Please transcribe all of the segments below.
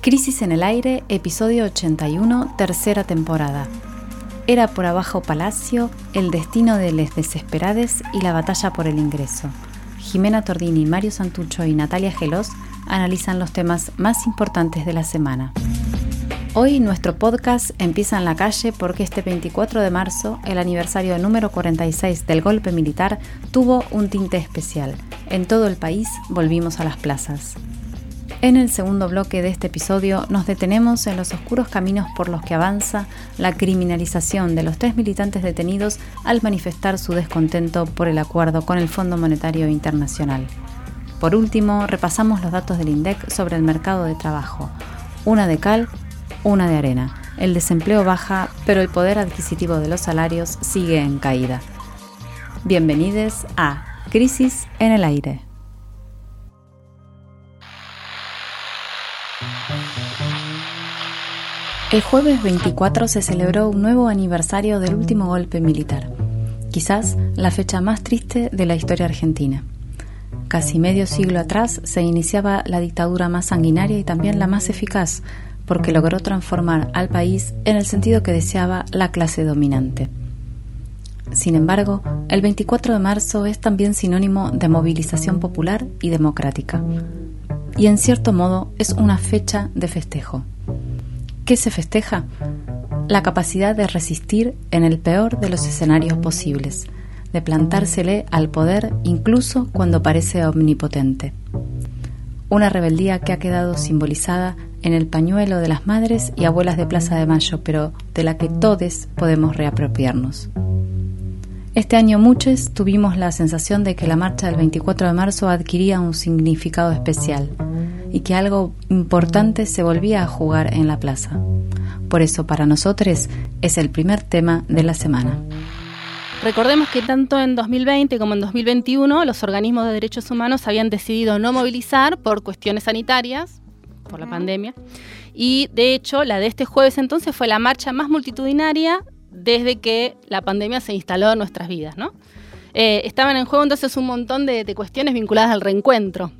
Crisis en el aire, episodio 81, tercera temporada. Era por abajo Palacio, el destino de les desesperades y la batalla por el ingreso. Jimena Tordini, Mario Santucho y Natalia Gelos analizan los temas más importantes de la semana. Hoy nuestro podcast empieza en la calle porque este 24 de marzo, el aniversario número 46 del golpe militar, tuvo un tinte especial. En todo el país volvimos a las plazas. En el segundo bloque de este episodio nos detenemos en los oscuros caminos por los que avanza la criminalización de los tres militantes detenidos al manifestar su descontento por el acuerdo con el Fondo Monetario Internacional. Por último, repasamos los datos del INDEC sobre el mercado de trabajo. Una de cal una de arena. El desempleo baja, pero el poder adquisitivo de los salarios sigue en caída. Bienvenidos a Crisis en el Aire. El jueves 24 se celebró un nuevo aniversario del último golpe militar, quizás la fecha más triste de la historia argentina. Casi medio siglo atrás se iniciaba la dictadura más sanguinaria y también la más eficaz, porque logró transformar al país en el sentido que deseaba la clase dominante. Sin embargo, el 24 de marzo es también sinónimo de movilización popular y democrática. Y en cierto modo es una fecha de festejo. ¿Qué se festeja? La capacidad de resistir en el peor de los escenarios posibles, de plantársele al poder incluso cuando parece omnipotente. Una rebeldía que ha quedado simbolizada en el pañuelo de las madres y abuelas de Plaza de Mayo, pero de la que todos podemos reapropiarnos. Este año muchos tuvimos la sensación de que la marcha del 24 de marzo adquiría un significado especial y que algo importante se volvía a jugar en la plaza. Por eso para nosotros es el primer tema de la semana. Recordemos que tanto en 2020 como en 2021 los organismos de derechos humanos habían decidido no movilizar por cuestiones sanitarias, por la pandemia. Y de hecho, la de este jueves entonces fue la marcha más multitudinaria desde que la pandemia se instaló en nuestras vidas, ¿no? Eh, estaban en juego entonces un montón de, cuestiones vinculadas al reencuentro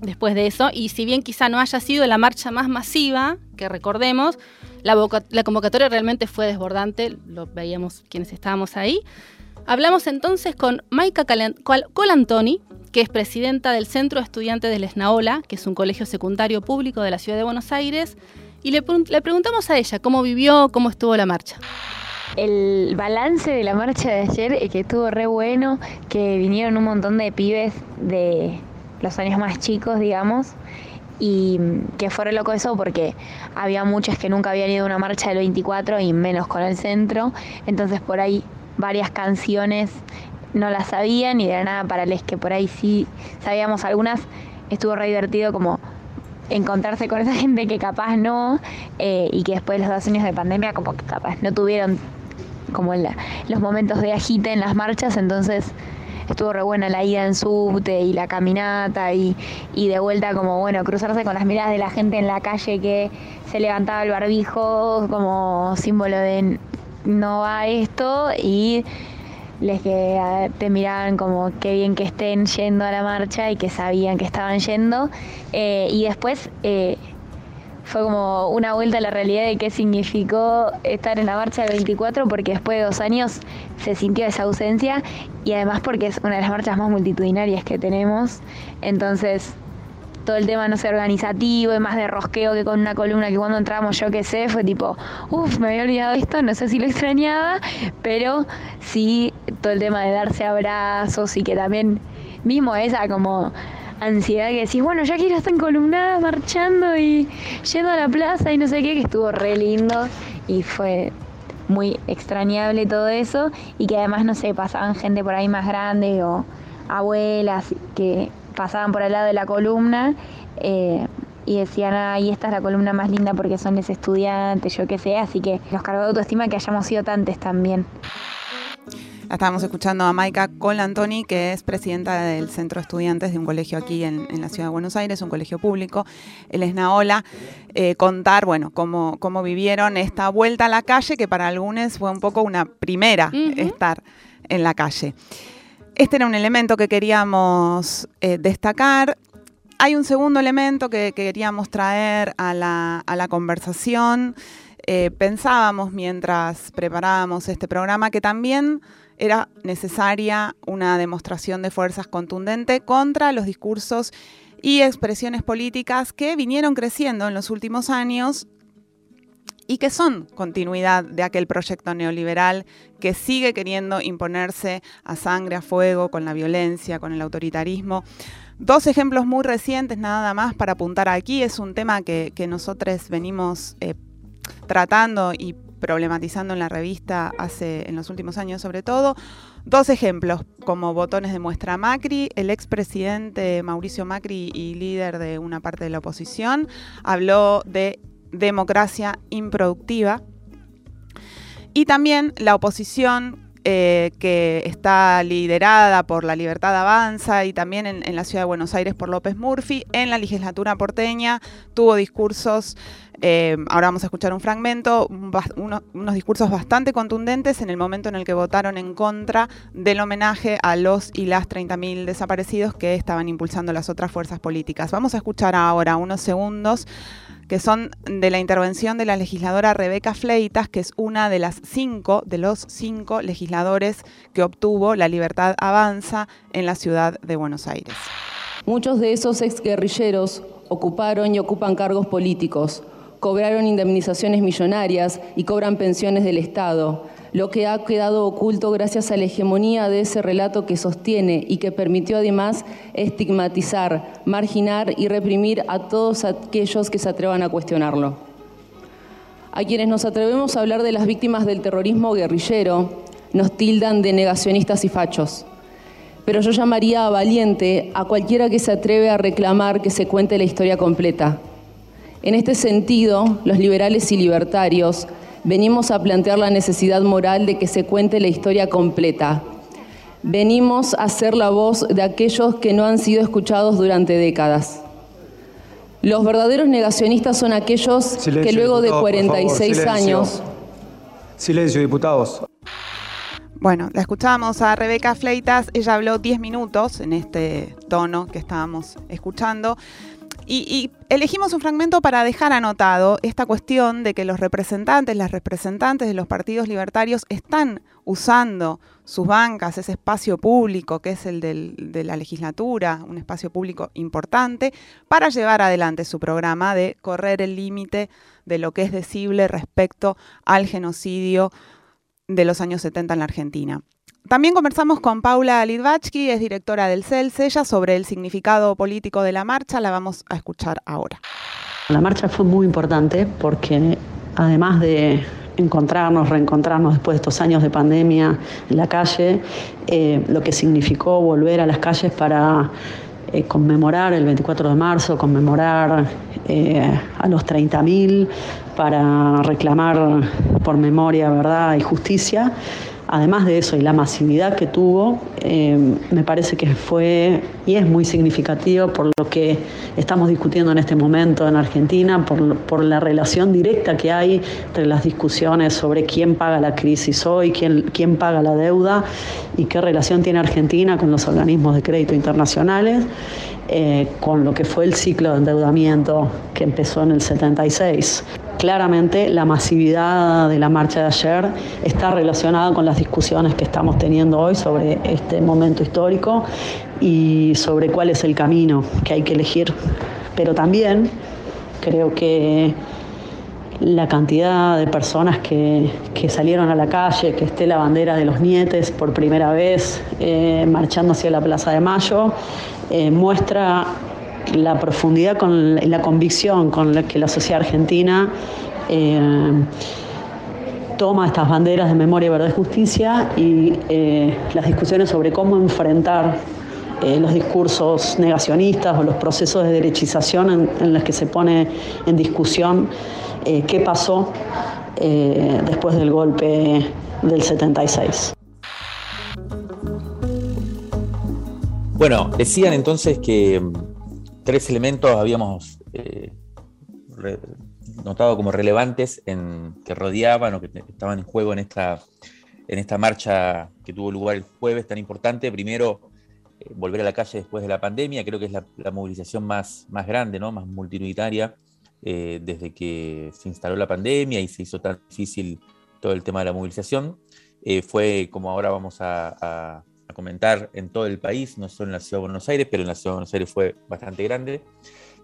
después de eso, y si bien quizá no haya sido la marcha más masiva, que recordemos, la, convocatoria realmente fue desbordante, lo veíamos quienes estábamos ahí. Hablamos entonces con Maika Colantoni, que es presidenta del Centro de Estudiantes del Esnaola, que es un colegio secundario público de la ciudad de Buenos Aires, y le, preguntamos a ella cómo vivió, cómo estuvo la marcha. El balance de la marcha de ayer es que estuvo re bueno, que vinieron un montón de pibes de los años más chicos, digamos, y que fue re loco eso porque había muchos que nunca habían ido a una marcha del 24 y menos con el centro, entonces por ahí varias canciones no las sabían y de nada para les que por ahí sí sabíamos algunas, estuvo re divertido como encontrarse con esa gente que capaz no eh, y que después de los dos años de pandemia como que capaz no tuvieron como los momentos de agite en las marchas, entonces estuvo re buena la ida en subte y la caminata y, y de vuelta como bueno, cruzarse con las miradas de la gente en la calle que se levantaba el barbijo como símbolo de no va esto y les que te miraban como qué bien que estén yendo a la marcha y que sabían que estaban yendo. Eh, y después eh, fue como una vuelta a la realidad de qué significó estar en la marcha del 24, porque después de dos años se sintió esa ausencia y además porque es una de las marchas más multitudinarias que tenemos. Entonces todo el tema no sé organizativo y más de rosqueo que con una columna que cuando entramos yo que sé fue tipo, uff, me había olvidado esto, no sé si lo extrañaba, pero sí todo el tema de darse abrazos y que también mismo esa como ansiedad que decís, bueno, ya quiero estar columnada marchando y yendo a la plaza y no sé qué, que estuvo re lindo y fue muy extrañable todo eso y que además, no sé, pasaban gente por ahí más grande o abuelas que pasaban por al lado de la columna eh, y decían, ahí esta es la columna más linda porque son los estudiantes, yo qué sé, así que nos cargó de autoestima que hayamos sido tantos también. Estábamos escuchando a Maika Colantoni, que es presidenta del Centro de Estudiantes de un colegio aquí en, la ciudad de Buenos Aires, un colegio público, el Esnaola, eh, contar, bueno, cómo, cómo vivieron esta vuelta a la calle, que para algunos fue un poco una primera estar en la calle. Este era un elemento que queríamos eh, destacar. hay un segundo elemento que, queríamos traer a la, conversación. Eh, pensábamos mientras preparábamos este programa que también era necesaria una demostración de fuerzas contundente contra los discursos y expresiones políticas que vinieron creciendo en los últimos años y que son continuidad de aquel proyecto neoliberal que sigue queriendo imponerse a sangre, a fuego, con la violencia, con el autoritarismo. Dos ejemplos muy recientes nada más para apuntar aquí. Es un tema que, nosotros venimos eh, tratando y problematizando en la revista hace en los últimos años sobre todo. Dos ejemplos como botones de muestra Macri, el expresidente Mauricio Macri y líder de una parte de la oposición habló de democracia improductiva y también la oposición eh, que está liderada por la Libertad Avanza y también en, la ciudad de Buenos Aires por López Murphy, en la legislatura porteña tuvo discursos, eh, ahora vamos a escuchar un fragmento, unos discursos bastante contundentes en el momento en el que votaron en contra del homenaje a los y las 30.000 desaparecidos que estaban impulsando las otras fuerzas políticas. Vamos a escuchar ahora unos segundos que son de la intervención de la legisladora Rebeca Fleitas, que es una de las cinco, de los cinco legisladores que obtuvo la libertad avanza en la ciudad de Buenos Aires. Muchos de esos exguerrilleros ocuparon y ocupan cargos políticos, cobraron indemnizaciones millonarias y cobran pensiones del Estado, lo que ha quedado oculto gracias a la hegemonía de ese relato que sostiene y que permitió además estigmatizar, marginar y reprimir a todos aquellos que se atrevan a cuestionarlo. A quienes nos atrevemos a hablar de las víctimas del terrorismo guerrillero, nos tildan de negacionistas y fachos. Pero yo llamaría a valiente a cualquiera que se atreve a reclamar que se cuente la historia completa. En este sentido, los liberales y libertarios venimos a plantear la necesidad moral de que se cuente la historia completa. Venimos a ser la voz de aquellos que no han sido escuchados durante décadas. Los verdaderos negacionistas son aquellos que luego de 46 años... Silencio, diputados. Bueno, la escuchábamos a Rebeca Fleitas, ella habló 10 minutos en este tono que estábamos escuchando. Y, elegimos un fragmento para dejar anotado esta cuestión de que los representantes, las representantes de los partidos libertarios están usando sus bancas, ese espacio público que es el de la legislatura, un espacio público importante, para llevar adelante su programa de correr el límite de lo que es decible respecto al genocidio de los años 70 en la Argentina. También conversamos con Paula Lidvatsky, es directora del CELS, ella sobre el significado político de la marcha, la vamos a escuchar ahora. La marcha fue muy importante porque además de encontrarnos, reencontrarnos después de estos años de pandemia en la calle, eh, lo que significó volver a las calles para eh, conmemorar el 24 de marzo, conmemorar eh, a los 30.000, para reclamar por memoria, verdad y justicia además de eso y la masividad que tuvo, eh, me parece que fue y es muy significativo por lo que estamos discutiendo en este momento en Argentina, por, la relación directa que hay entre las discusiones sobre quién paga la crisis hoy, quién, paga la deuda y qué relación tiene Argentina con los organismos de crédito internacionales. Eh, con lo que fue el ciclo de endeudamiento que empezó en el 76. Claramente la masividad de la marcha de ayer está relacionada con las discusiones que estamos teniendo hoy sobre este momento histórico y sobre cuál es el camino que hay que elegir. Pero también creo que la cantidad de personas que, salieron a la calle, que esté la bandera de los nietes por primera vez eh, marchando hacia la Plaza de Mayo, eh, muestra la profundidad con la convicción con la que la sociedad argentina eh, toma estas banderas de memoria, verdad y justicia y eh, las discusiones sobre cómo enfrentar los discursos negacionistas o los procesos de derechización en, en los que se pone en discusión qué pasó después del golpe del 76. Bueno, decían entonces que tres elementos habíamos eh, notado como relevantes en, que rodeaban o que estaban en juego en esta, en esta marcha que tuvo lugar el jueves tan importante. Primero, volver a la calle después de la pandemia. Creo que es la, movilización más, más grande, ¿no? más multitudinaria desde que se instaló la pandemia y se hizo tan difícil todo el tema de la movilización. fue, como ahora vamos a, comentar, en todo el país, no solo en la Ciudad de Buenos Aires, pero en la Ciudad de Buenos Aires fue bastante grande.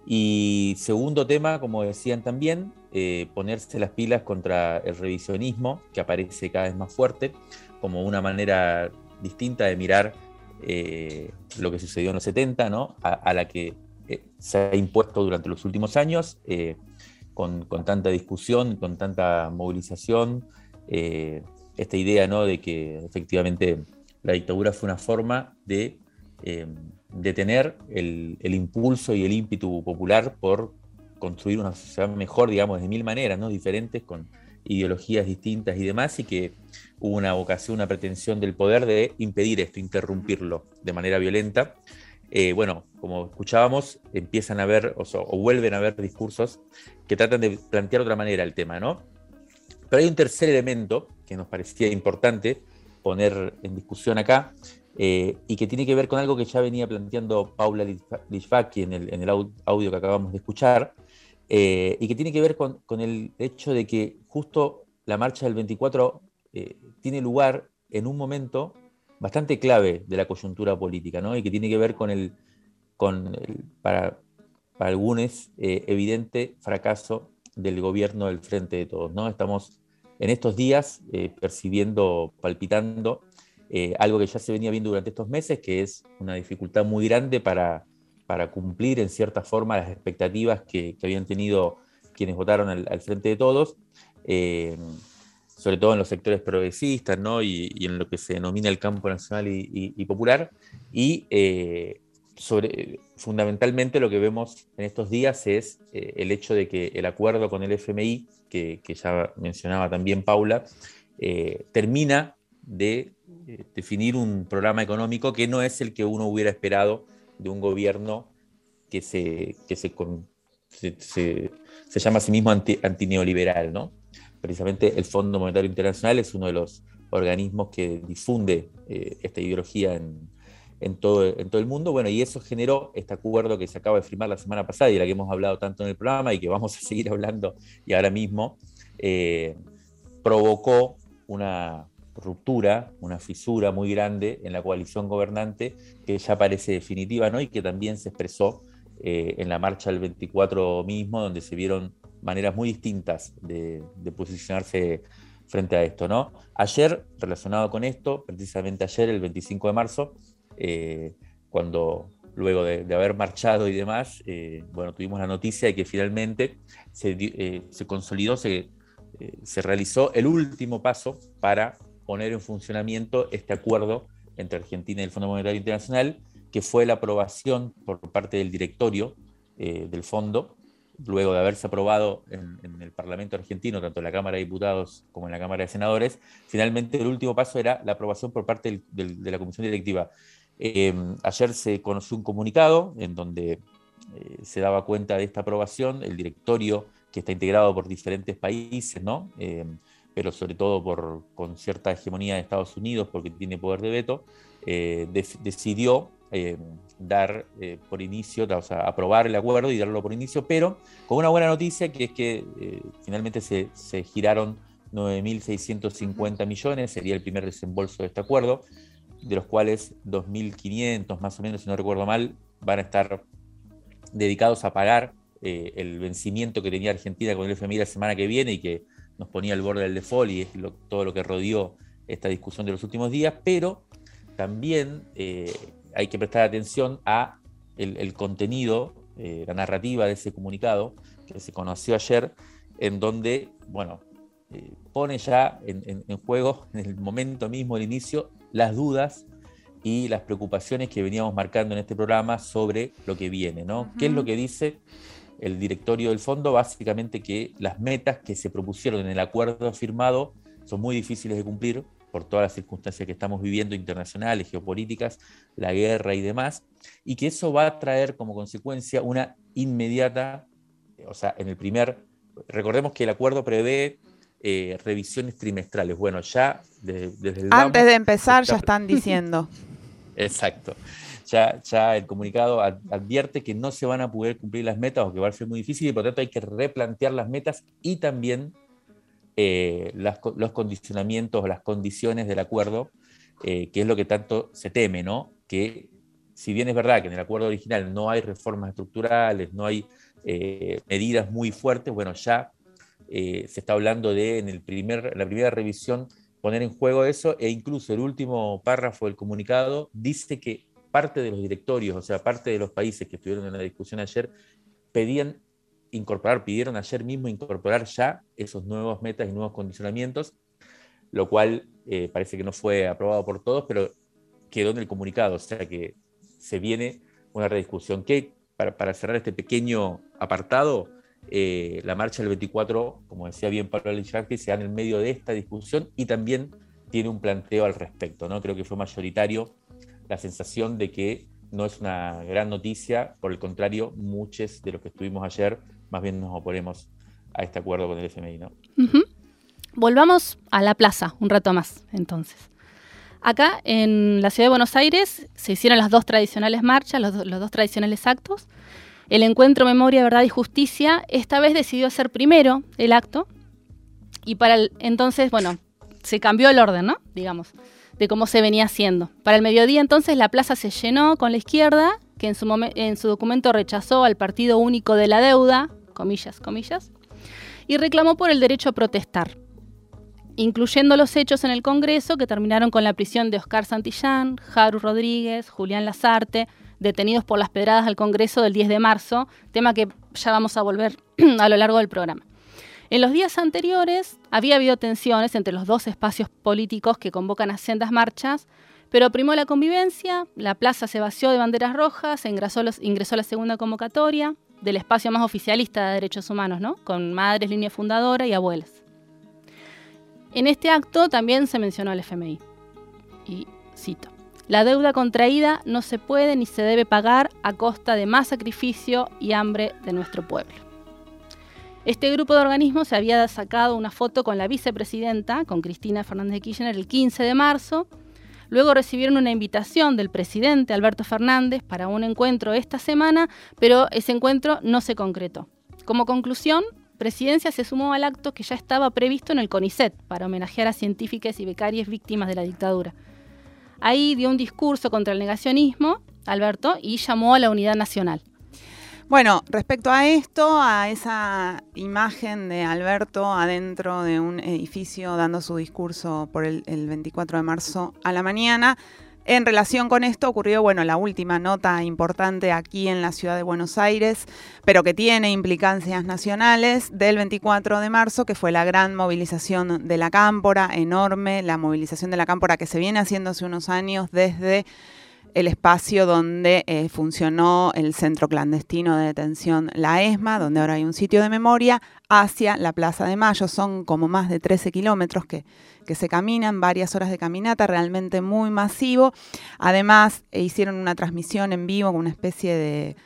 Y segundo tema, como decían también, eh, ponerse las pilas contra el revisionismo, que aparece cada vez más fuerte, como una manera distinta de mirar eh, lo que sucedió en los 70, ¿no? a, la que eh, se ha impuesto durante los últimos años, con, con, tanta discusión, con tanta movilización, esta idea ¿no? de que efectivamente la dictadura fue una forma de detener el, el, impulso y el ímpetu popular por construir una sociedad mejor, digamos, de mil maneras, ¿no? Diferentes, con ideologías distintas y demás, y que hubo una vocación, una pretensión del poder de impedir esto, interrumpirlo de manera violenta. Eh, bueno, como escuchábamos, empiezan a haber, o, o, vuelven a haber discursos que tratan de plantear otra manera el tema, ¿no? Pero hay un tercer elemento que nos parecía importante poner en discusión acá, eh, y que tiene que ver con algo que ya venía planteando Paula Lichvaki en el, en el audio que acabamos de escuchar, eh, y que tiene que ver con, el hecho de que justo la marcha del 24 eh, tiene lugar en un momento bastante clave de la coyuntura política, ¿no? y que tiene que ver con el, para, para algunos, evidente fracaso del gobierno del Frente de Todos. ¿no? Estamos en estos días percibiendo, palpitando eh, algo que ya se venía viendo durante estos meses, que es una dificultad muy grande para, para cumplir en cierta forma las expectativas que, habían tenido quienes votaron al, frente de todos, eh, sobre todo en los sectores progresistas ¿no? y, en lo que se denomina el campo nacional y, y, popular. Y eh, sobre, fundamentalmente lo que vemos en estos días es el hecho de que el acuerdo con el FMI, que, ya mencionaba también Paula, termina de eh, definir un programa económico que no es el que uno hubiera esperado de un gobierno que se, que se, se, llama a sí mismo anti, antineoliberal. ¿no? Precisamente el Fondo Monetario Internacional es uno de los organismos que difunde eh, esta ideología en, en, todo, en todo el mundo. Bueno, y eso generó este acuerdo que se acaba de firmar la semana pasada y de la que hemos hablado tanto en el programa y que vamos a seguir hablando y ahora mismo, eh, provocó una, ruptura, una fisura muy grande en la coalición gobernante que ya parece definitiva ¿no? y que también se expresó eh, en la marcha del 24 mismo, donde se vieron maneras muy distintas de, posicionarse frente a esto. ¿no? Ayer, relacionado con esto, precisamente ayer, el 25 de marzo, eh, cuando luego de, haber marchado y demás, eh, bueno, tuvimos la noticia de que finalmente se, se consolidó, se, se realizó el último paso para poner en funcionamiento este acuerdo entre Argentina y el Fondo Monetario Internacional, que fue la aprobación por parte del directorio eh, del fondo, luego de haberse aprobado en, el Parlamento argentino, tanto en la Cámara de Diputados como en la Cámara de Senadores, finalmente el último paso era la aprobación por parte de la Comisión Directiva. Eh, ayer se conoció un comunicado en donde eh, se daba cuenta de esta aprobación, el directorio que está integrado por diferentes países, ¿no? pero sobre todo por, con cierta hegemonía de Estados Unidos, porque tiene poder de veto, eh, decidió eh, dar eh, por inicio, o sea, aprobar el acuerdo y darlo por inicio, pero con una buena noticia que es que finalmente se, se giraron 9.650 millones, sería el primer desembolso de este acuerdo, de los cuales 2.500 más o menos, si no recuerdo mal, van a estar dedicados a pagar el vencimiento que tenía Argentina con el FMI la semana que viene y que nos ponía al borde del default y es todo lo que rodeó esta discusión de los últimos días, pero también eh, hay que prestar atención a el, contenido, eh, la narrativa de ese comunicado que se conoció ayer, en donde, bueno, eh, pone ya en, juego, en el momento mismo, el inicio, las dudas y las preocupaciones que veníamos marcando en este programa sobre lo que viene, ¿no? ¿Qué es lo que dice el directorio del fondo, básicamente que las metas que se propusieron en el acuerdo firmado son muy difíciles de cumplir por todas las circunstancias que estamos viviendo internacionales, geopolíticas, la guerra y demás, y que eso va a traer como consecuencia una inmediata, o sea, en el primer, recordemos que el acuerdo prevé eh, revisiones trimestrales. Bueno, ya desde, el... Antes de empezar ya están diciendo. Exacto. ya, ya el comunicado advierte que no se van a poder cumplir las metas o que va a ser muy difícil y por lo tanto hay que replantear las metas y también eh, los condicionamientos o las condiciones del acuerdo, eh, que es lo que tanto se teme, ¿no? Que si bien es verdad que en el acuerdo original no hay reformas estructurales, no hay eh, medidas muy fuertes, bueno, ya se está hablando de en el primer, la primera revisión poner en juego eso e incluso el último párrafo del comunicado dice que parte de los directorios, o sea, parte de los países que estuvieron en la discusión ayer, pedían incorporar, pidieron ayer mismo incorporar ya esos nuevos metas y nuevos condicionamientos, lo cual eh, parece que no fue aprobado por todos, pero quedó en el comunicado, o sea que se viene una rediscusión. Que para, cerrar este pequeño apartado, eh, la marcha del 24, como decía bien Pablo que se da en el medio de esta discusión y también tiene un planteo al respecto. ¿no? Creo que fue mayoritario la sensación de que no es una gran noticia, por el contrario, muchos de los que estuvimos ayer más bien nos oponemos a este acuerdo con el FMI. Volvamos a la plaza un rato más, entonces. Acá en la ciudad de Buenos Aires se hicieron las dos tradicionales marchas, los, dos tradicionales actos. El encuentro Memoria, Verdad y Justicia esta vez decidió hacer primero el acto y para el, entonces, bueno, se cambió el orden, ¿no? Digamos, de cómo se venía haciendo. Para el mediodía entonces la plaza se llenó con la izquierda, que en su, en su documento rechazó al Partido Único de la Deuda, comillas, comillas, y reclamó por el derecho a protestar, incluyendo los hechos en el Congreso que terminaron con la prisión de Oscar Santillán, Jaru Rodríguez, Julián Lazarte, detenidos por las pedradas al Congreso del 10 de marzo, tema que ya vamos a volver a lo largo del programa. En los días anteriores había habido tensiones entre los dos espacios políticos que convocan a sendas marchas, pero primó la convivencia, la plaza se vació de banderas rojas, ingresó, ingresó la segunda convocatoria, del espacio más oficialista de derechos humanos, ¿no? con madres, línea fundadora y abuelas. En este acto también se mencionó al FMI. Y cito, la deuda contraída no se puede ni se debe pagar a costa de más sacrificio y hambre de nuestro pueblo. Este grupo de organismos se había sacado una foto con la vicepresidenta, con Cristina Fernández de Kirchner, el 15 de marzo, Luego recibieron una invitación del presidente Alberto Fernández para un encuentro esta semana, pero ese encuentro no se concretó. Como conclusión, Presidencia se sumó al acto que ya estaba previsto en el CONICET para homenajear a científicas y becarias víctimas de la dictadura. Ahí dio un discurso contra el negacionismo, Alberto, y llamó a la unidad nacional. Bueno, respecto a esto, a esa imagen de Alberto adentro de un edificio dando su discurso por el, 24 de marzo a la mañana, en relación con esto ocurrió, bueno, la última nota importante aquí en la ciudad de Buenos Aires, pero que tiene implicancias nacionales, del 24 de marzo, que fue la gran movilización de la Cámpora, enorme, la movilización de la Cámpora que se viene haciendo hace unos años desde el espacio donde eh, funcionó el centro clandestino de detención La ESMA, donde ahora hay un sitio de memoria, hacia la Plaza de Mayo. Son como más de 13 kilómetros que, que se caminan, varias horas de caminata, realmente muy masivo. Además, eh, hicieron una transmisión en vivo con una especie de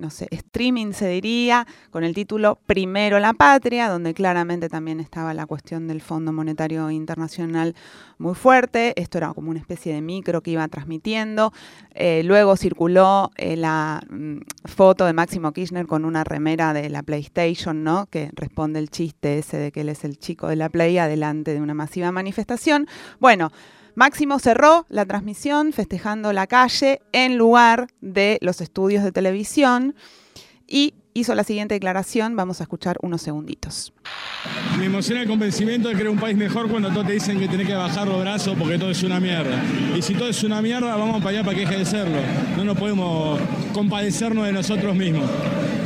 no sé, streaming se diría, con el título Primero la Patria, donde claramente también estaba la cuestión del Fondo Monetario Internacional muy fuerte. Esto era como una especie de micro que iba transmitiendo. Eh, luego circuló eh, la mm, foto de Máximo Kirchner con una remera de la PlayStation, ¿no? Que responde el chiste ese de que él es el chico de la Play adelante de una masiva manifestación. Bueno, Máximo cerró la transmisión festejando la calle en lugar de los estudios de televisión y hizo la siguiente declaración. Vamos a escuchar unos segunditos. Me emociona el convencimiento de era un país mejor cuando todos te dicen que tenés que bajar los brazos porque todo es una mierda. Y si todo es una mierda, vamos para allá para que deje de serlo. No nos podemos compadecernos de nosotros mismos.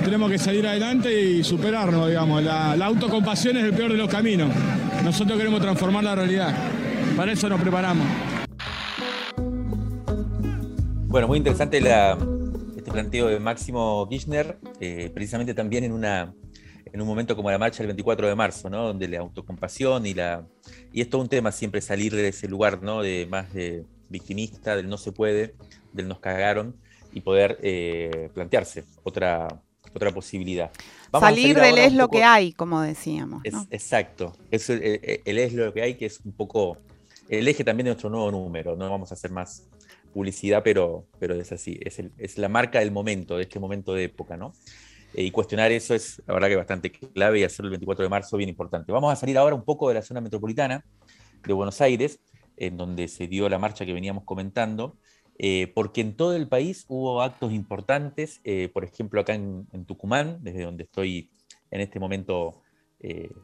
Tenemos que salir adelante y superarnos, digamos. La, la autocompasión es el peor de los caminos. Nosotros queremos transformar la realidad. Para eso nos preparamos. Bueno, muy interesante este planteo de Máximo Kirchner, eh, precisamente también en, una, en un momento como la marcha del 24 de marzo, ¿no? donde la autocompasión y la... Y es todo un tema siempre salir de ese lugar ¿no? de más de victimista, del no se puede, del nos cagaron, y poder eh, plantearse otra, otra posibilidad. salir del es lo que hay, como decíamos. exacto, es el, es lo que hay, que es un poco el eje también de nuestro nuevo número, no vamos a ser más, publicidad, pero, pero es así, es, la marca del momento, de este momento de época, ¿no? Eh, y cuestionar eso es, la verdad, que bastante clave y hacerlo el 24 de marzo bien importante. Vamos a salir ahora un poco de la zona metropolitana de Buenos Aires, en donde se dio la marcha que veníamos comentando, eh, porque en todo el país hubo actos importantes, eh, por ejemplo, acá en, Tucumán, desde donde estoy en este momento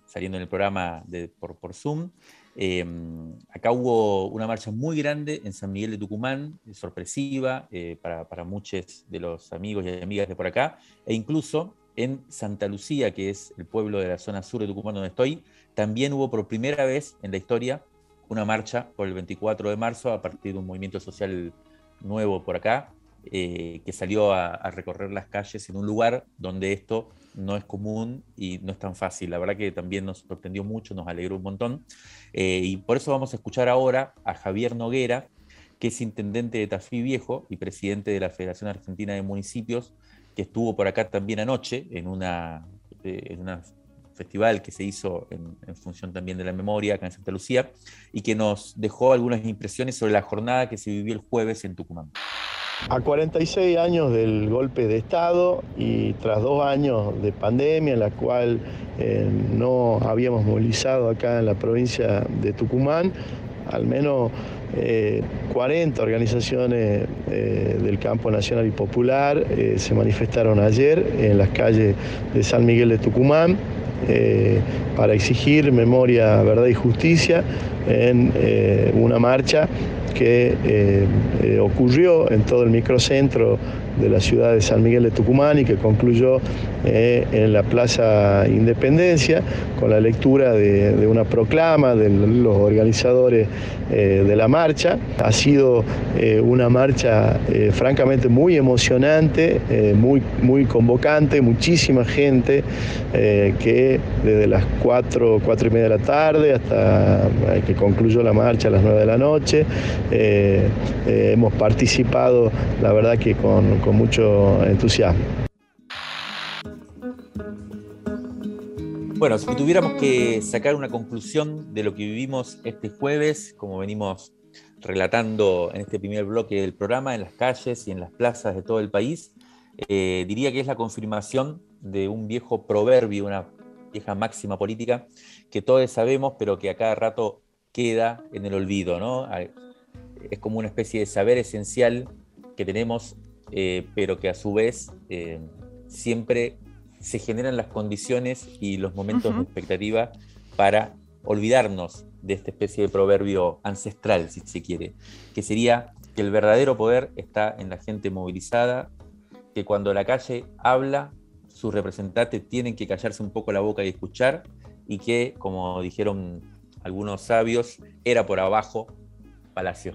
saliendo en el programa por Zoom, Em, acá hubo una marcha muy grande en San Miguel de Tucumán, sorpresiva eh, para, muchos de los amigos y amigas de por acá, e incluso en Santa Lucía, que es el pueblo de la zona sur de Tucumán donde estoy, también hubo por primera vez en la historia una marcha por el 24 de marzo a partir de un movimiento social nuevo por acá, eh, que salió a, recorrer las calles en un lugar donde esto no es común y no es tan fácil. La verdad que también nos sorprendió mucho, nos alegró un montón. Eh, y por eso vamos a escuchar ahora a Javier Noguera, que es intendente de Tafí Viejo y presidente de la Federación Argentina de Municipios, que estuvo por acá también anoche en una, eh, en festival que se hizo en, en, función también de la memoria acá en Santa Lucía y que nos dejó algunas impresiones sobre la jornada que se vivió el jueves en Tucumán. A 46 años del golpe de Estado y tras dos años de pandemia en la cual eh, no habíamos movilizado acá en la provincia de Tucumán, al menos 40 eh, organizaciones eh, del campo nacional y popular se manifestaron ayer en las calles de San Miguel de Tucumán para exigir memoria, verdad y justicia en una marcha que eh, eh, ocurrió en todo el microcentro de la ciudad de San Miguel de Tucumán y que concluyó eh, en la Plaza Independencia con la lectura de, una proclama de los organizadores eh, de la marcha. Ha sido eh, una marcha francamente muy emocionante, muy, muy convocante, muchísima gente que desde las 4, 4 y media de la tarde hasta que concluyó la marcha a las 9 de la noche, hemos participado, la verdad que con mucho entusiasmo. Bueno, si tuviéramos que sacar una conclusión de lo que vivimos este jueves, como venimos relatando en este primer bloque del programa, en las calles y en las plazas de todo el país, eh, diría que es la confirmación de un viejo proverbio, una vieja máxima política que todos sabemos, pero que a cada rato queda en el olvido, ¿no? Es como una especie de saber esencial que tenemos eh, pero que a su vez eh, siempre se generan las condiciones y los momentos de expectativa para olvidarnos de esta especie de proverbio ancestral, si se quiere, que sería que el verdadero poder está en la gente movilizada, que cuando la calle habla, sus representantes tienen que callarse un poco la boca y escuchar, y que, como dijeron algunos sabios, era por abajo Palacio.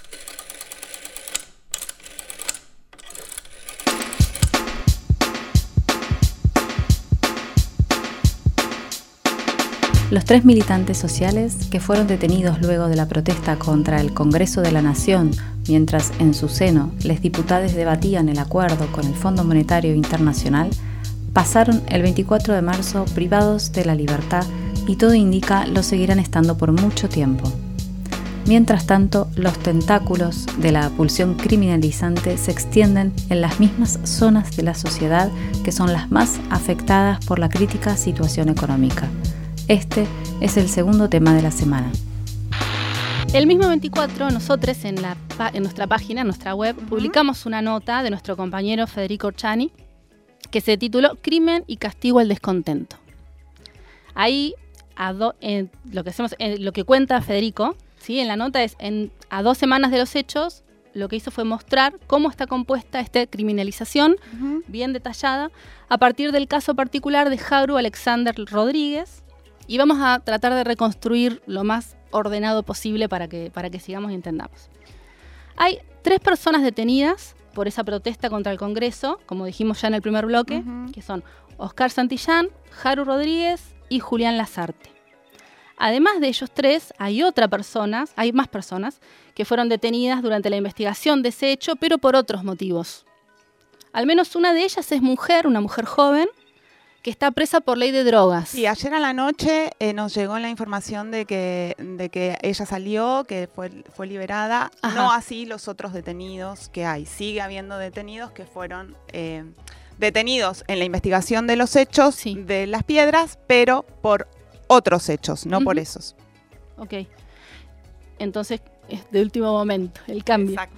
Los tres militantes sociales que fueron detenidos luego de la protesta contra el Congreso de la Nación, mientras en su seno les diputados debatían el acuerdo con el Fondo Monetario Internacional, pasaron el 24 de marzo privados de la libertad y todo indica lo seguirán estando por mucho tiempo. Mientras tanto, los tentáculos de la pulsión criminalizante se extienden en las mismas zonas de la sociedad que son las más afectadas por la crítica situación económica. Este es el segundo tema de la semana. El mismo 24, nosotros en, la, en nuestra página, en nuestra web, publicamos una nota de nuestro compañero Federico Chani que se tituló Crimen y castigo al descontento. Ahí, lo, que hacemos, lo que cuenta Federico ¿sí? en la nota es, en, a dos semanas de los hechos, lo que hizo fue mostrar cómo está compuesta esta criminalización, bien detallada, a partir del caso particular de Jauru Alexander Rodríguez, y vamos a tratar de reconstruir lo más ordenado posible para que, para que sigamos y entendamos. Hay tres personas detenidas por esa protesta contra el Congreso, como dijimos ya en el primer bloque, que son Oscar Santillán, Jaru Rodríguez y Julián Lazarte. Además de ellos tres, hay otra personas, hay más personas que fueron detenidas durante la investigación de ese hecho, pero por otros motivos. Al menos una de ellas es mujer, una mujer joven, que está presa por ley de drogas. Y ayer a la noche eh, nos llegó la información de que, de que ella salió, que fue, fue liberada. No así los otros detenidos que hay. Sigue habiendo detenidos que fueron eh, detenidos en la investigación de los hechos de las piedras, pero por otros hechos, no por esos. Ok. Entonces, es de último momento, el cambio. Exacto.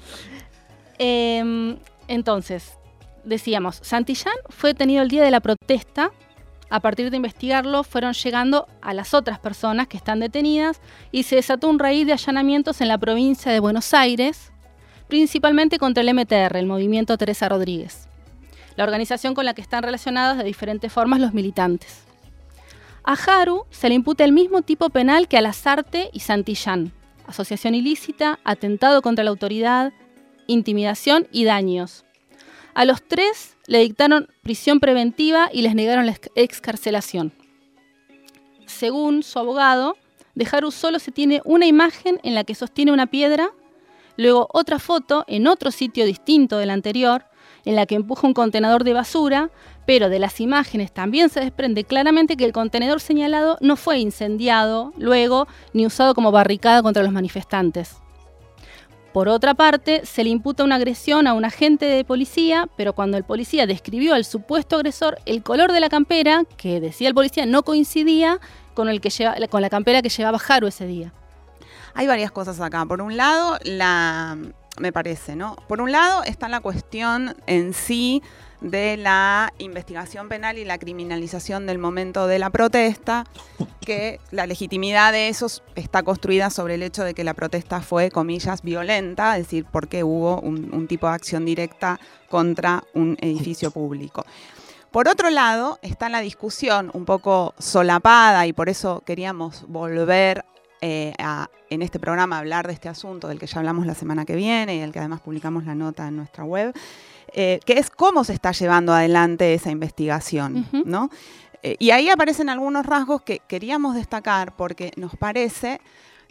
Em, entonces, decíamos, Santillán fue detenido el día de la protesta. A partir de investigarlo, fueron llegando a las otras personas que están detenidas y se desató un raíz de allanamientos en la provincia de Buenos Aires, principalmente contra el MTR, el Movimiento Teresa Rodríguez, la organización con la que están relacionados de diferentes formas los militantes. A Haru se le imputa el mismo tipo penal que a Lazarte y Santillán, asociación ilícita, atentado contra la autoridad, intimidación y daños. A los tres le dictaron prisión preventiva y les negaron la excarcelación. Según su abogado, de Haru solo se tiene una imagen en la que sostiene una piedra, luego otra foto en otro sitio distinto del anterior, en la que empuja un contenedor de basura, pero de las imágenes también se desprende claramente que el contenedor señalado no fue incendiado luego ni usado como barricada contra los manifestantes. Por otra parte, se le imputa una agresión a un agente de policía, pero cuando el policía describió al supuesto agresor, el color de la campera, que decía el policía, no coincidía con, el que lleva, con la campera que llevaba Jaro ese día. Hay varias cosas acá. Por un lado, la, me parece, ¿no? Por un lado está la cuestión en sí de la investigación penal y la criminalización del momento de la protesta, que la legitimidad de eso está construida sobre el hecho de que la protesta fue, comillas, violenta, es decir, porque hubo un, tipo de acción directa contra un edificio público. Por otro lado, está la discusión un poco solapada y por eso queríamos volver eh, en este programa hablar de este asunto del que ya hablamos la semana que viene y del que además publicamos la nota en nuestra web, eh, que es cómo se está llevando adelante esa investigación, ¿no? Eh, y ahí aparecen algunos rasgos que queríamos destacar porque nos parece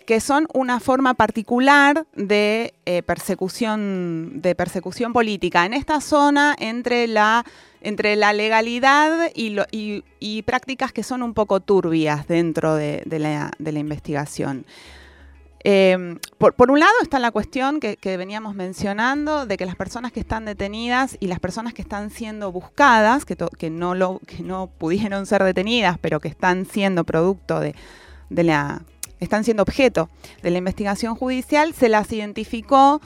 que son una forma particular de, persecución, de persecución política en esta zona entre la, entre la legalidad y, prácticas que son un poco turbias dentro de la investigación. Em, por, un lado está la cuestión que, veníamos mencionando de que las personas que están detenidas y las personas que están siendo buscadas, que, no, lo, que no pudieron ser detenidas, pero que están siendo producto de, de la están siendo objeto de la investigación judicial, se las identificó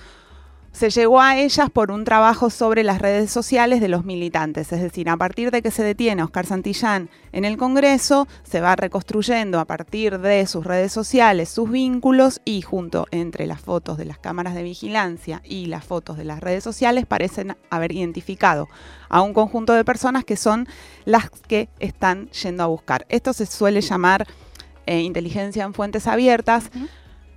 se llegó a ellas por un trabajo sobre las redes sociales de los militantes, es decir, a partir de que se detiene Oscar Santillán en el Congreso, se va reconstruyendo a partir de sus redes sociales sus vínculos y junto entre las fotos de las cámaras de vigilancia y las fotos de las redes sociales parecen haber identificado a un conjunto de personas que son las que están yendo a buscar. Esto se suele llamar eh, inteligencia en fuentes abiertas.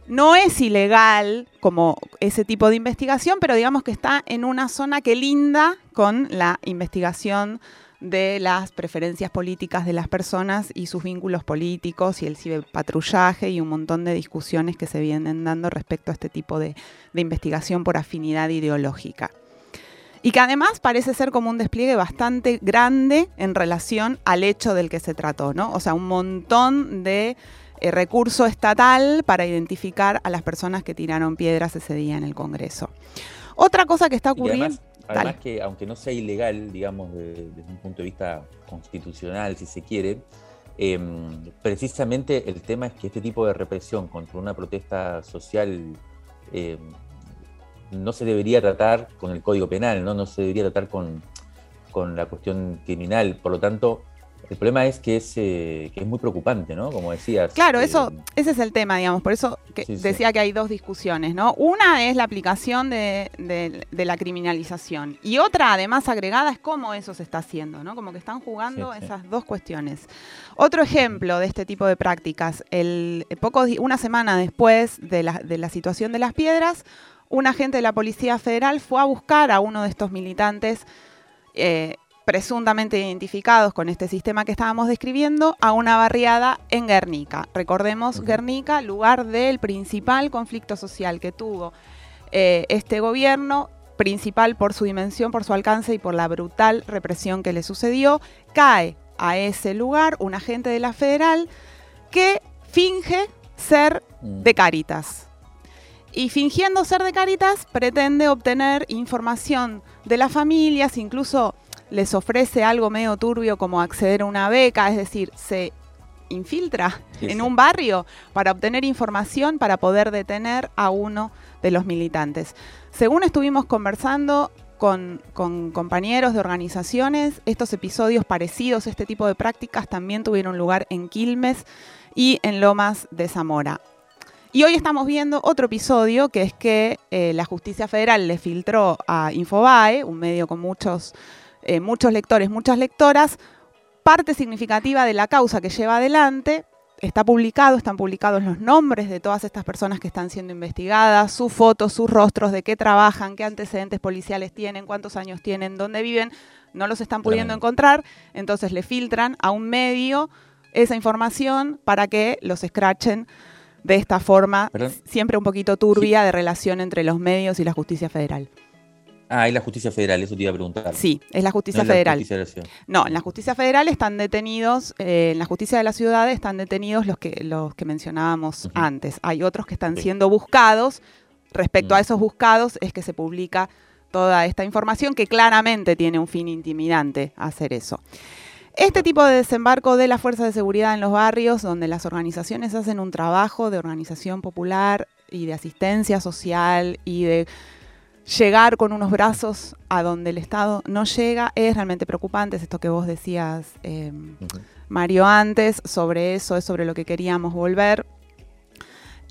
No es ilegal como ese tipo de investigación, pero digamos que está en una zona que linda con la investigación de las preferencias políticas de las personas y sus vínculos políticos y el ciberpatrullaje y un montón de discusiones que se vienen dando respecto a este tipo de, investigación por afinidad ideológica. Y que además parece ser como un despliegue bastante grande en relación al hecho del que se trató, ¿no? O sea, un montón de eh, recurso estatal para identificar a las personas que tiraron piedras ese día en el Congreso. Otra cosa que está ocurriendo... Además, que aunque no sea ilegal, digamos, desde, un punto de vista constitucional, si se quiere, em, precisamente el tema es que este tipo de represión contra una protesta social em, no se debería tratar con el Código Penal, no, no se debería tratar con, con la cuestión criminal. Por lo tanto, el problema es que es, eh, que es muy preocupante, ¿no? Como decías. Claro, eso, eh, ese es el tema, digamos. Por eso decía que hay dos discusiones, ¿no? Una es la aplicación de, la criminalización. Y otra, además agregada, es cómo eso se está haciendo, ¿no? Como que están jugando esas dos cuestiones. Otro ejemplo de este tipo de prácticas, el, poco, una semana después de la, de la situación de las piedras, un agente de la Policía Federal fue a buscar a uno de estos militantes. Eh, presuntamente identificados con este sistema que estábamos describiendo a una barriada en Guernica. Recordemos, Guernica, lugar del principal conflicto social que tuvo eh, este gobierno, principal por su dimensión, por su alcance y por la brutal represión que le sucedió, cae a ese lugar un agente de la federal que finge ser Mm. de Cáritas. Y fingiendo ser de Cáritas, pretende obtener información de las familias, incluso les ofrece algo medio turbio como acceder a una beca, es decir, se infiltra Sí, en un barrio para obtener información para poder detener a uno de los militantes. Según estuvimos conversando con, con compañeros de organizaciones, estos episodios parecidos, este tipo de prácticas también tuvieron lugar en Quilmes y en Lomas de Zamora. Y hoy estamos viendo otro episodio que es que eh, la justicia federal le filtró a Infobae, un medio con muchos, eh, muchos lectores, muchas lectoras, parte significativa de la causa que lleva adelante. Está publicado, están publicados los nombres de todas estas personas que están siendo investigadas, sus fotos, sus rostros, de qué trabajan, qué antecedentes policiales tienen, cuántos años tienen, dónde viven. No los están pudiendo encontrar, entonces le filtran a un medio esa información para que los escrachen de esta forma Perdón. siempre un poquito turbia de relación entre los medios y la justicia federal. Ah, es la justicia federal, eso te iba a preguntar. Sí, es la justicia No es la federal. justicia de la ciudad. No, en la justicia federal están detenidos, eh, en la justicia de la ciudad están detenidos los que, los que mencionábamos antes. Hay otros que están Sí. siendo buscados. Respecto a Mm. esos buscados es que se publica toda esta información que claramente tiene un fin intimidante hacer eso. Este tipo de desembarco de las fuerzas de seguridad en los barrios, donde las organizaciones hacen un trabajo de organización popular y de asistencia social y de llegar con unos brazos a donde el Estado no llega, es realmente preocupante. Es esto que vos decías, eh, Ujú. Mario, antes, sobre eso, es sobre lo que queríamos volver.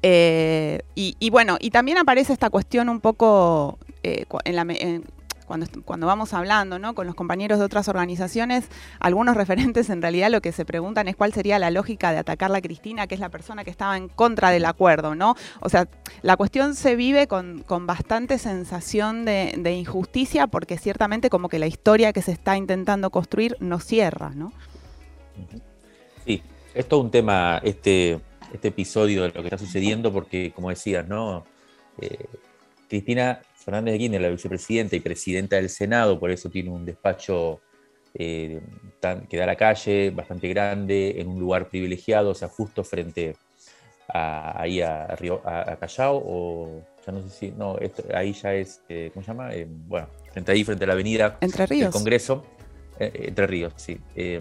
Eh, y, y bueno, y también aparece esta cuestión un poco eh, en la en- cuando, vamos hablando ¿no? con los compañeros de otras organizaciones, algunos referentes en realidad lo que se preguntan es cuál sería la lógica de atacar a Cristina, que es la persona que estaba en contra del acuerdo, ¿no? O sea, la cuestión se vive con, con bastante sensación de, de injusticia porque ciertamente como que la historia que se está intentando construir no cierra, ¿no? Sí, es todo un tema este, este episodio de lo que está sucediendo, porque como decías, ¿no? Eh, Cristina Fernández de Kirchner, la vicepresidenta y presidenta del Senado, por eso tiene un despacho eh, tan- que da a la calle, bastante grande, en un lugar privilegiado, o sea, justo frente a, ahí a, Río- a- a Callao, o ya no sé si, no, esto- ahí ya es, eh, ¿cómo se llama? Eh, bueno, frente ahí, frente a la avenida Entre del Ríos. Congreso, eh, eh, Entre Ríos, sí. Eh,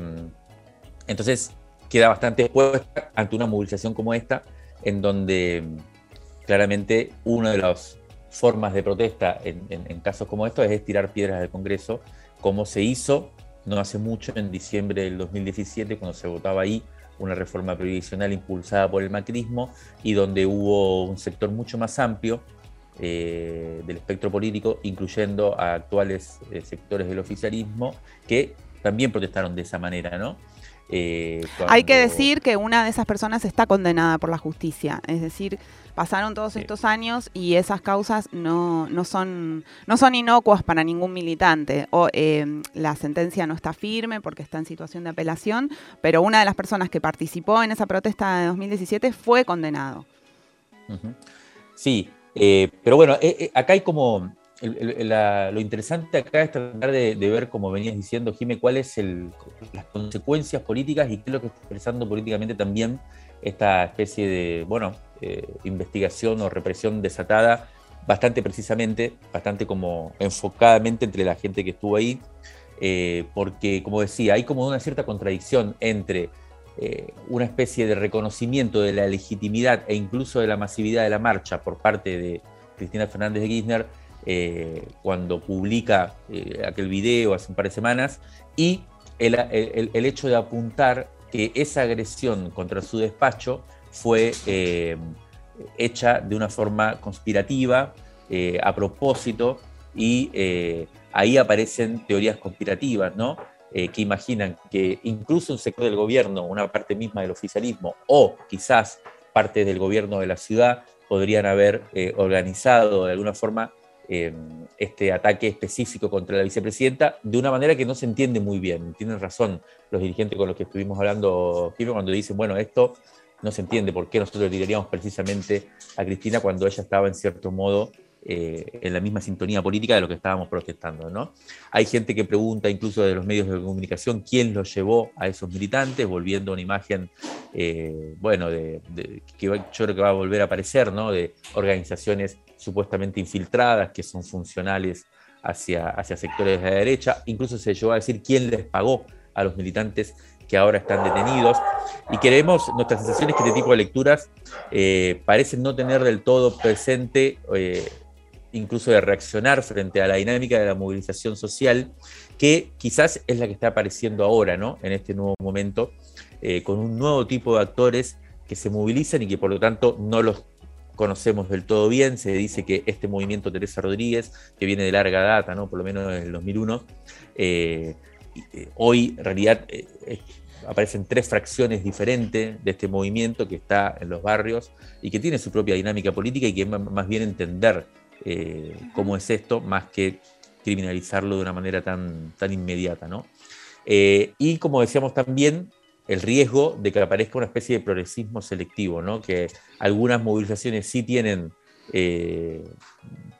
entonces queda bastante expuesta ante una movilización como esta, en donde claramente una de las formas de protesta en, en- en casos como estos es tirar piedras del Congreso, como se hizo no hace mucho, en diciembre del 2017, cuando se votaba ahí una reforma previsional impulsada por el macrismo y donde hubo un sector mucho más amplio eh, del espectro político, incluyendo a actuales eh, sectores del oficialismo, que también protestaron de esa manera, ¿no? Eh, Hay que decir que una de esas personas está condenada por la justicia, es decir, pasaron todos Sí. estos años y esas causas no, no, son, no son inocuas para ningún militante. O, eh, la sentencia no está firme porque está en situación de apelación, pero una de las personas que participó en esa protesta de 2017 fue condenado. Sí, eh, pero bueno, eh, eh, acá hay como. el- el- la- lo interesante acá es tratar de, de ver, como venías diciendo, Jime, cuáles el, las consecuencias políticas y qué es lo que está expresando políticamente también esta especie de, bueno, eh, investigación o represión desatada, bastante precisamente, bastante como enfocadamente entre la gente que estuvo ahí, eh, porque, como decía, hay como una cierta contradicción entre eh, una especie de reconocimiento de la legitimidad e incluso de la masividad de la marcha por parte de Cristina Fernández de Kirchner cuando publica aquel video hace un par de semanas y el- el hecho de apuntar que esa agresión contra su despacho fue eh, hecha de una forma conspirativa, eh, a propósito, y eh, ahí aparecen teorías conspirativas, ¿no? Que imaginan que incluso un sector del gobierno, una parte misma del oficialismo, o quizás parte del gobierno de la ciudad, podrían haber organizado de alguna forma este ataque específico contra la vicepresidenta de una manera que no se entiende muy bien. Tienen razón los dirigentes con los que estuvimos hablando, cuando dicen, bueno, esto no se entiende por qué nosotros tiraríamos precisamente a Cristina cuando ella estaba en cierto modo eh, en la misma sintonía política de lo que estábamos protestando. ¿no? Hay gente que pregunta, incluso de los medios de comunicación, quién los llevó a esos militantes, volviendo a una imagen, eh, bueno, de, que yo creo que va a volver a aparecer, ¿no? de organizaciones supuestamente infiltradas que son funcionales hacia, hacia sectores de la derecha. Incluso se llegó a decir quién les pagó a los militantes que ahora están detenidos. Y queremos, nuestras sensaciones que este tipo de lecturas eh, parecen no tener del todo presente, eh, incluso de reaccionar frente a la dinámica de la movilización social, que quizás es la que está apareciendo ahora, ¿no? En este nuevo momento, eh, con un nuevo tipo de actores que se movilizan y que por lo tanto no los conocemos del todo bien. Se dice que este movimiento Teresa Rodríguez, que viene de larga data, ¿no? por lo menos en el 2001, eh, hoy en realidad eh, eh, aparecen tres fracciones diferentes de este movimiento que está en los barrios y que tiene su propia dinámica política y que más bien entender cómo es esto, más que criminalizarlo de una manera tan, tan inmediata. ¿no? y como decíamos también, el riesgo de que aparezca una especie de progresismo selectivo, ¿no? que algunas movilizaciones sí tienen,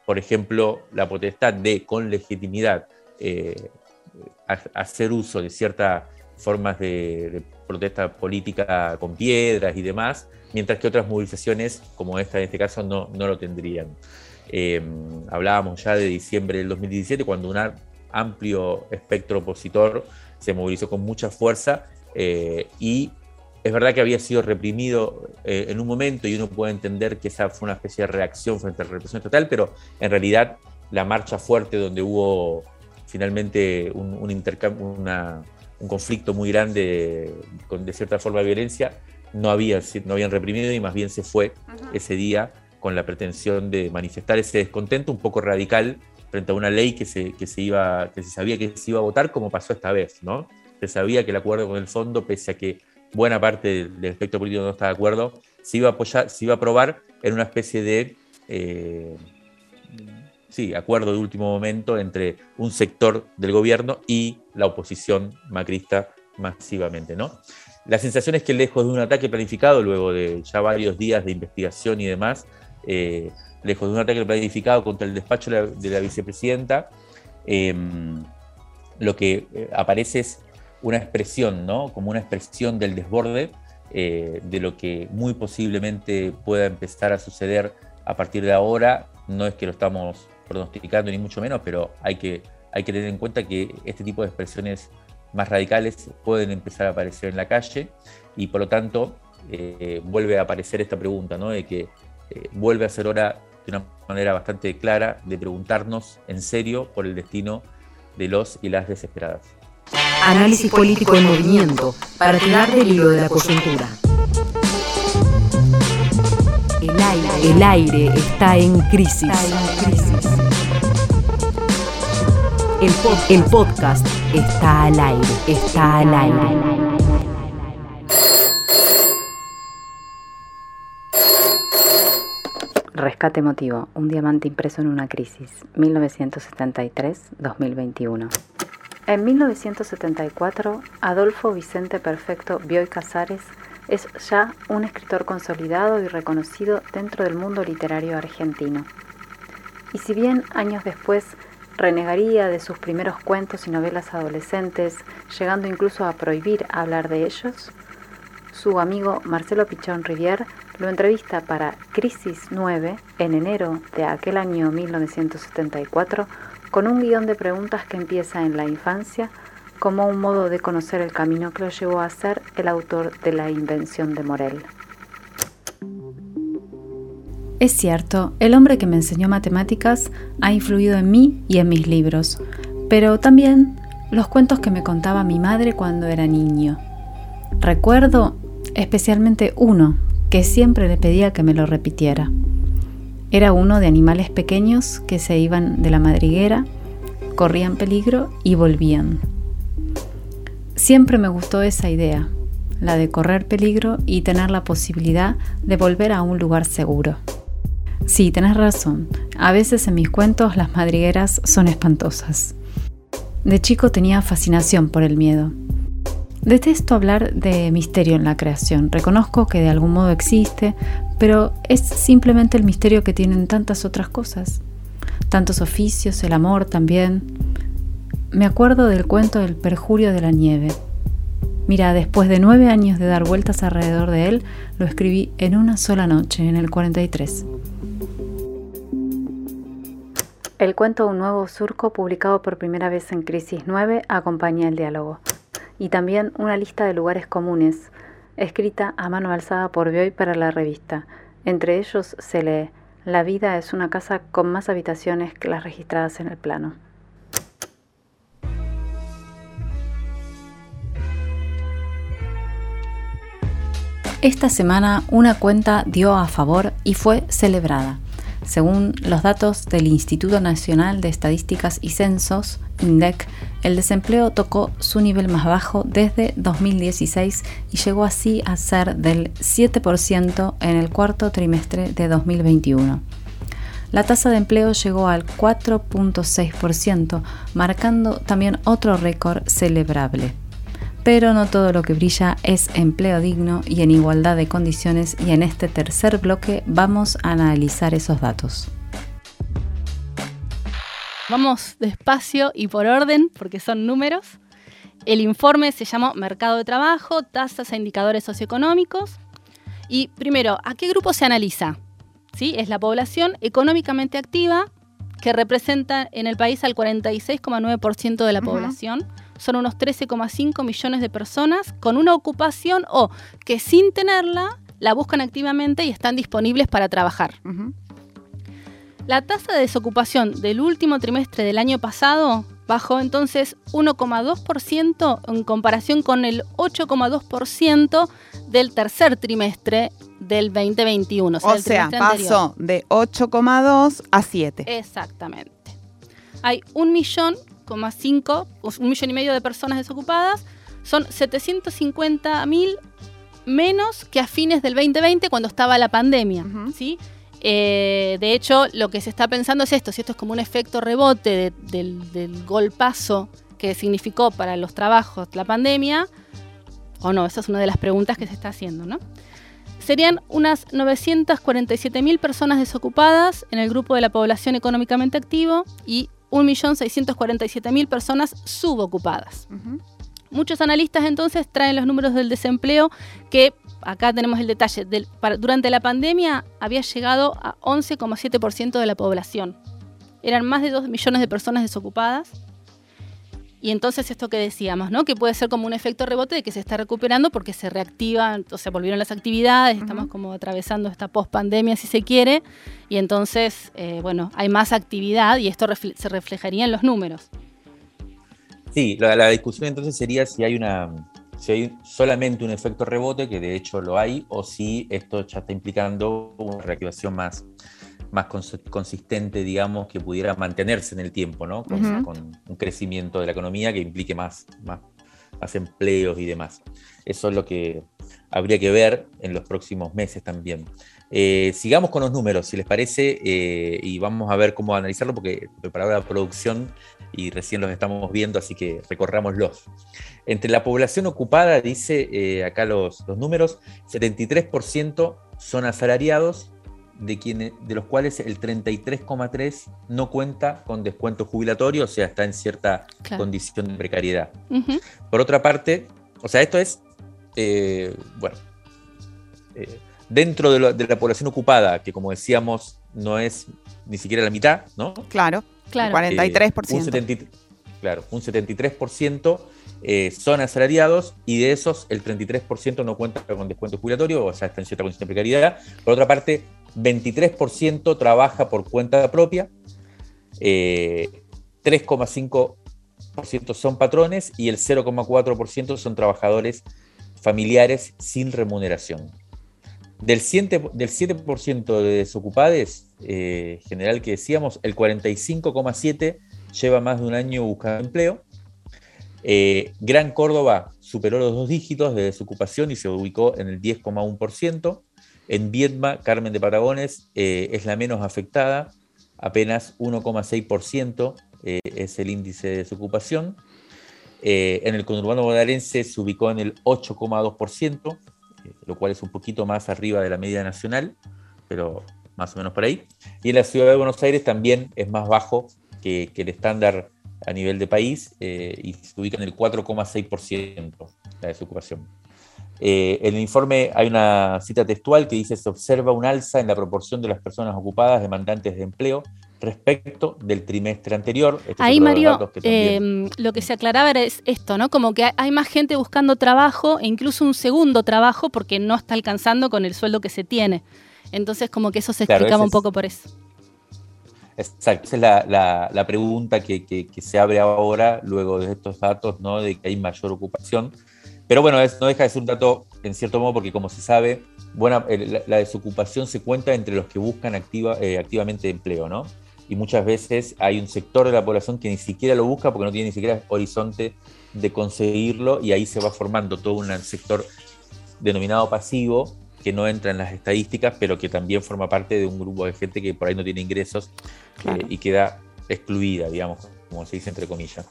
por ejemplo, la potestad de, con legitimidad, hacer uso de ciertas formas de, protesta política con piedras y demás, mientras que otras movilizaciones, como esta en este caso, no, no lo tendrían. Eh, hablábamos ya de diciembre del 2017, cuando un amplio espectro opositor se movilizó con mucha fuerza eh, y es verdad que había sido reprimido eh, en un momento y uno puede entender que esa fue una especie de reacción frente a la represión total, pero en realidad la marcha fuerte donde hubo finalmente un, un conflicto muy grande con de cierta forma de violencia, no, había, no habían reprimido y más bien se fue ese día con la pretensión de manifestar ese descontento un poco radical frente a una ley que se, que se, iba, que se sabía que se iba a votar como pasó esta vez, ¿no? Se sabía que el acuerdo con el fondo, pese a que buena parte del, espectro político no estaba de acuerdo, se iba a apoyar, se iba a aprobar en una especie de eh, sí, acuerdo de último momento entre un sector del gobierno y la oposición macrista masivamente, ¿no? La sensación es que lejos de un ataque planificado, luego de ya varios días de investigación y demás, eh, lejos de un ataque planificado contra el despacho de la, vicepresidenta, em, lo que eh, aparece es una expresión, ¿no? Como una expresión del desborde eh, de lo que muy posiblemente pueda empezar a suceder a partir de ahora. No es que lo estamos pronosticando ni mucho menos, pero hay que, hay que tener en cuenta que este tipo de expresiones más radicales pueden empezar a aparecer en la calle y por lo tanto eh, vuelve a aparecer esta pregunta, ¿no? de que eh, vuelve a ser hora de una manera bastante clara de preguntarnos en serio por el destino de los y las desesperadas. Análisis político en movimiento para tirar del hilo de la coyuntura. El aire, el aire está en crisis. El, podcast está al aire, está al aire. Rescate emotivo, un diamante impreso en una crisis, 1973-2021. En 1974, Adolfo Vicente Perfecto Bioy Casares es ya un escritor consolidado y reconocido dentro del mundo literario argentino. Y si bien años después renegaría de sus primeros cuentos y novelas adolescentes, llegando incluso a prohibir hablar de ellos, su amigo Marcelo Pichón Rivière lo entrevista para Crisis 9 en enero de aquel año 1974 con un guion de preguntas que empieza en la infancia como un modo de conocer el camino que lo llevó a ser el autor de la invención de Morel. Es cierto, el hombre que me enseñó matemáticas ha influido en mí y en mis libros, pero también los cuentos que me contaba mi madre cuando era niño. Recuerdo especialmente uno que siempre le pedía que me lo repitiera. Era uno de animales pequeños que se iban de la madriguera, corrían peligro y volvían. Siempre me gustó esa idea, la de correr peligro y tener la posibilidad de volver a un lugar seguro. Sí, tenés razón. A veces en mis cuentos las madrigueras son espantosas. De chico tenía fascinación por el miedo. Detesto hablar de misterio en la creación. Reconozco que de algún modo existe, pero es simplemente el misterio que tienen tantas otras cosas. Tantos oficios, el amor también. Me acuerdo del cuento del perjurio de la nieve. Mira, después de nueve años de dar vueltas alrededor de él, lo escribí en una sola noche, en el 43. El cuento Un nuevo surco, publicado por primera vez en Crisis 9, acompaña el diálogo. Y también una lista de lugares comunes, escrita a mano alzada por Bioy para la revista. Entre ellos se lee, La vida es una casa con más habitaciones que las registradas en el plano. Esta semana una cuenta dio a favor y fue celebrada. Según los datos del Instituto Nacional de Estadísticas y Censos, INDEC, el desempleo tocó su nivel más bajo desde 2016 y llegó así a ser del 7% en el cuarto trimestre de 2021. La tasa de empleo llegó al 4.6%, marcando también otro récord celebrable. Pero no todo lo que brilla es empleo digno y en igualdad de condiciones y en este tercer bloque vamos a analizar esos datos. Vamos despacio y por orden porque son números. El informe se llama Mercado de Trabajo, tasas e indicadores socioeconómicos. Y primero, ¿a qué grupo se analiza? ¿Sí? Es la población económicamente activa que representa en el país al 46,9% de la población son unos 13,5 millones de personas con una ocupación o que sin tenerla la buscan activamente y están disponibles para trabajar. La tasa de desocupación del último trimestre del año pasado bajó entonces 1,2% en comparación con el 8,2% del tercer trimestre del 2021. O sea, pasó de 8,2 a 7. Exactamente. Hay un millón un millón y medio de personas desocupadas, son 750 mil menos que a fines del 2020 cuando estaba la pandemia. ¿sí? Eh, de hecho, lo que se está pensando es esto, si esto es como un efecto rebote del, del golpazo que significó para los trabajos la pandemia, o no, esa es una de las preguntas que se está haciendo, ¿no? Serían unas 947 mil personas desocupadas en el grupo de la población económicamente activo y 1.647.000 personas subocupadas. Muchos analistas entonces traen los números del desempleo que, acá tenemos el detalle, durante la pandemia había llegado a 11,7% de la población. Eran más de 2 millones de personas desocupadas y entonces esto que decíamos, ¿no? Que puede ser como un efecto rebote de que se está recuperando porque se reactiva, o sea, volvieron las actividades, estamos como atravesando esta post-pandemia si se quiere, y entonces, eh, bueno, hay más actividad y esto se reflejaría en los números. Sí, la, discusión entonces sería si hay una si hay solamente un efecto rebote, que de hecho lo hay, o si esto ya está implicando una reactivación más, más consistente, digamos, que pudiera mantenerse en el tiempo, ¿no? Con, un crecimiento de la economía que implique más, más, más, empleos y demás. Eso es lo que habría que ver en los próximos meses también. Eh, sigamos con los números, si les parece, eh, y vamos a ver cómo analizarlo, porque preparaba la producción y recién los estamos viendo, así que recorrámoslos. Entre la población ocupada, dice eh, acá los, los números, 73% son asalariados, de, quienes, de los cuales el 33,3 no cuenta con descuento jubilatorio, o sea, está en cierta condición de precariedad. Por otra parte, o sea, esto es, eh, bueno, eh, dentro de, la población ocupada, que como decíamos, no es ni siquiera la mitad, ¿no? Claro, claro. 43%. un claro, un 73% eh, son asalariados y de esos el 33% no cuenta con descuento jubilatorio, o sea, está en cierta condición de precariedad. Por otra parte, 23% trabaja por cuenta propia, 3,5% eh, son patrones y el 0,4% son trabajadores familiares sin remuneración. Del 7%, del 7 de desocupados, eh, general que decíamos, el 45,7% lleva más de un año buscando empleo. Eh, Gran Córdoba superó los dos dígitos de desocupación y se ubicó en el 10,1%. En Viedma, Carmen de Patagones eh, es la menos afectada, apenas 1,6% eh, es el índice de desocupación. Eh, en el conurbano bonaerense se ubicó en el 8,2%, lo cual es un poquito más arriba de la media nacional, pero más o menos por ahí. Y en la ciudad de Buenos Aires también es más bajo que, el estándar a nivel de país y se ubica en el 4,6% la desocupación. Eh, en el informe hay una cita textual que dice se observa un alza en la proporción de las personas ocupadas demandantes de empleo respecto del trimestre anterior. Este Ahí, Mario, em, lo que se aclaraba era esto, ¿no? Como que hay más gente buscando trabajo e incluso un segundo trabajo porque no está alcanzando con el sueldo que se tiene. Entonces, como que eso se explicaba un poco por eso. Exacto, esa es la, pregunta que, que, se abre ahora, luego de estos datos, ¿no? De que hay mayor ocupación. Pero bueno, no deja de ser un dato, en cierto modo, porque como se sabe, buena, la, desocupación se cuenta entre los que buscan activa, eh, activamente empleo, ¿no? Y muchas veces hay un sector de la población que ni siquiera lo busca porque no tiene ni siquiera horizonte de conseguirlo y ahí se va formando todo un sector denominado pasivo que no entra en las estadísticas, pero que también forma parte de un grupo de gente que por ahí no tiene ingresos eh, y queda excluida, digamos, como se dice entre comillas.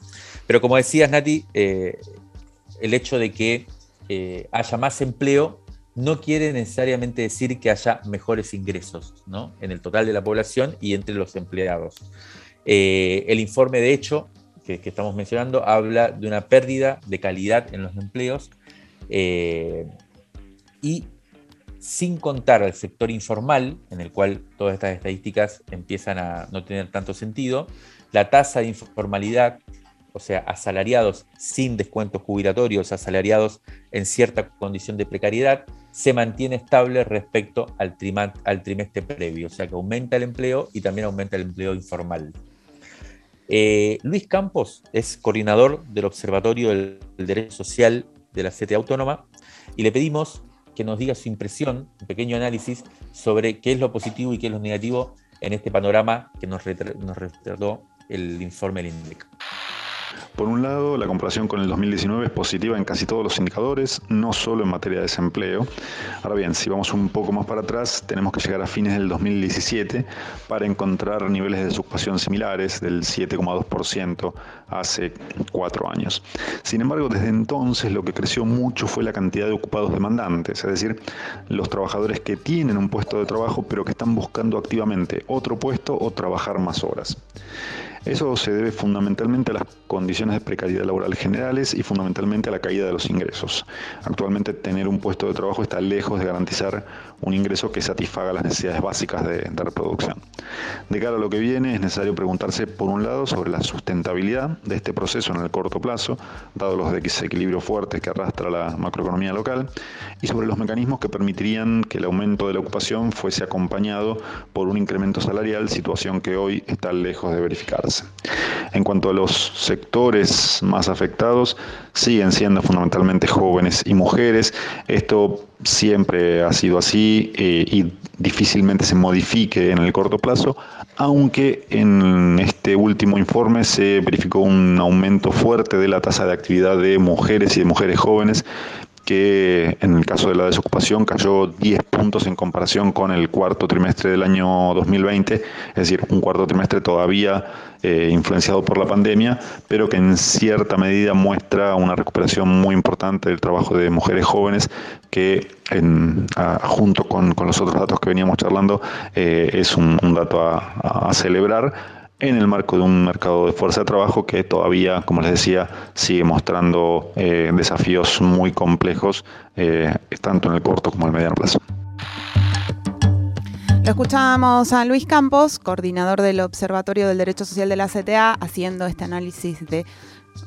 Pero como decías, Nati, eh, el hecho de que eh, haya más empleo no quiere necesariamente decir que haya mejores ingresos ¿no? en el total de la población y entre los empleados. Eh, el informe, de hecho, que, estamos mencionando, habla de una pérdida de calidad en los empleos eh, y sin contar al sector informal, en el cual todas estas estadísticas empiezan a no tener tanto sentido, la tasa de informalidad o sea, asalariados sin descuentos jubilatorios, asalariados en cierta condición de precariedad, se mantiene estable respecto al, trimestre previo, o sea que aumenta el empleo y también aumenta el empleo informal. Eh, Luis Campos es coordinador del Observatorio del Derecho Social de la CTA Autónoma y le pedimos que nos diga su impresión, un pequeño análisis sobre qué es lo positivo y qué es lo negativo en este panorama que nos, retrató el informe del INDEC. Por un lado, la comparación con el 2019 es positiva en casi todos los indicadores, no solo en materia de desempleo. Ahora bien, si vamos un poco más para atrás, tenemos que llegar a fines del 2017 para encontrar niveles de desocupación similares del 7,2% hace cuatro años. Sin embargo, desde entonces lo que creció mucho fue la cantidad de ocupados demandantes, es decir, los trabajadores que tienen un puesto de trabajo pero que están buscando activamente otro puesto o trabajar más horas. Eso se debe fundamentalmente a las condiciones de precariedad laboral generales y fundamentalmente a la caída de los ingresos. Actualmente tener un puesto de trabajo está lejos de garantizar un ingreso que satisfaga las necesidades básicas de, reproducción. De cara a lo que viene es necesario preguntarse por un lado sobre la sustentabilidad de este proceso en el corto plazo, dado los desequilibrios fuertes que arrastra la macroeconomía local, y sobre los mecanismos que permitirían que el aumento de la ocupación fuese acompañado por un incremento salarial, situación que hoy está lejos de verificarse. En cuanto a los sectores más afectados, siguen siendo fundamentalmente jóvenes y mujeres. Esto siempre ha sido así eh, y difícilmente se modifique en el corto plazo, aunque en este último informe se verificó un aumento fuerte de la tasa de actividad de mujeres y de mujeres jóvenes que en el caso de la desocupación cayó 10 puntos en comparación con el cuarto trimestre del año 2020, es decir, un cuarto trimestre todavía eh, influenciado por la pandemia, pero que en cierta medida muestra una recuperación muy importante del trabajo de mujeres jóvenes que junto con, los otros datos que veníamos charlando eh, es un, dato a celebrar en el marco de un mercado de fuerza de trabajo que todavía, como les decía, sigue mostrando eh, desafíos muy complejos, eh, tanto en el corto como en el mediano plazo. Lo escuchábamos a Luis Campos, coordinador del Observatorio del Derecho Social de la CTA, haciendo este análisis de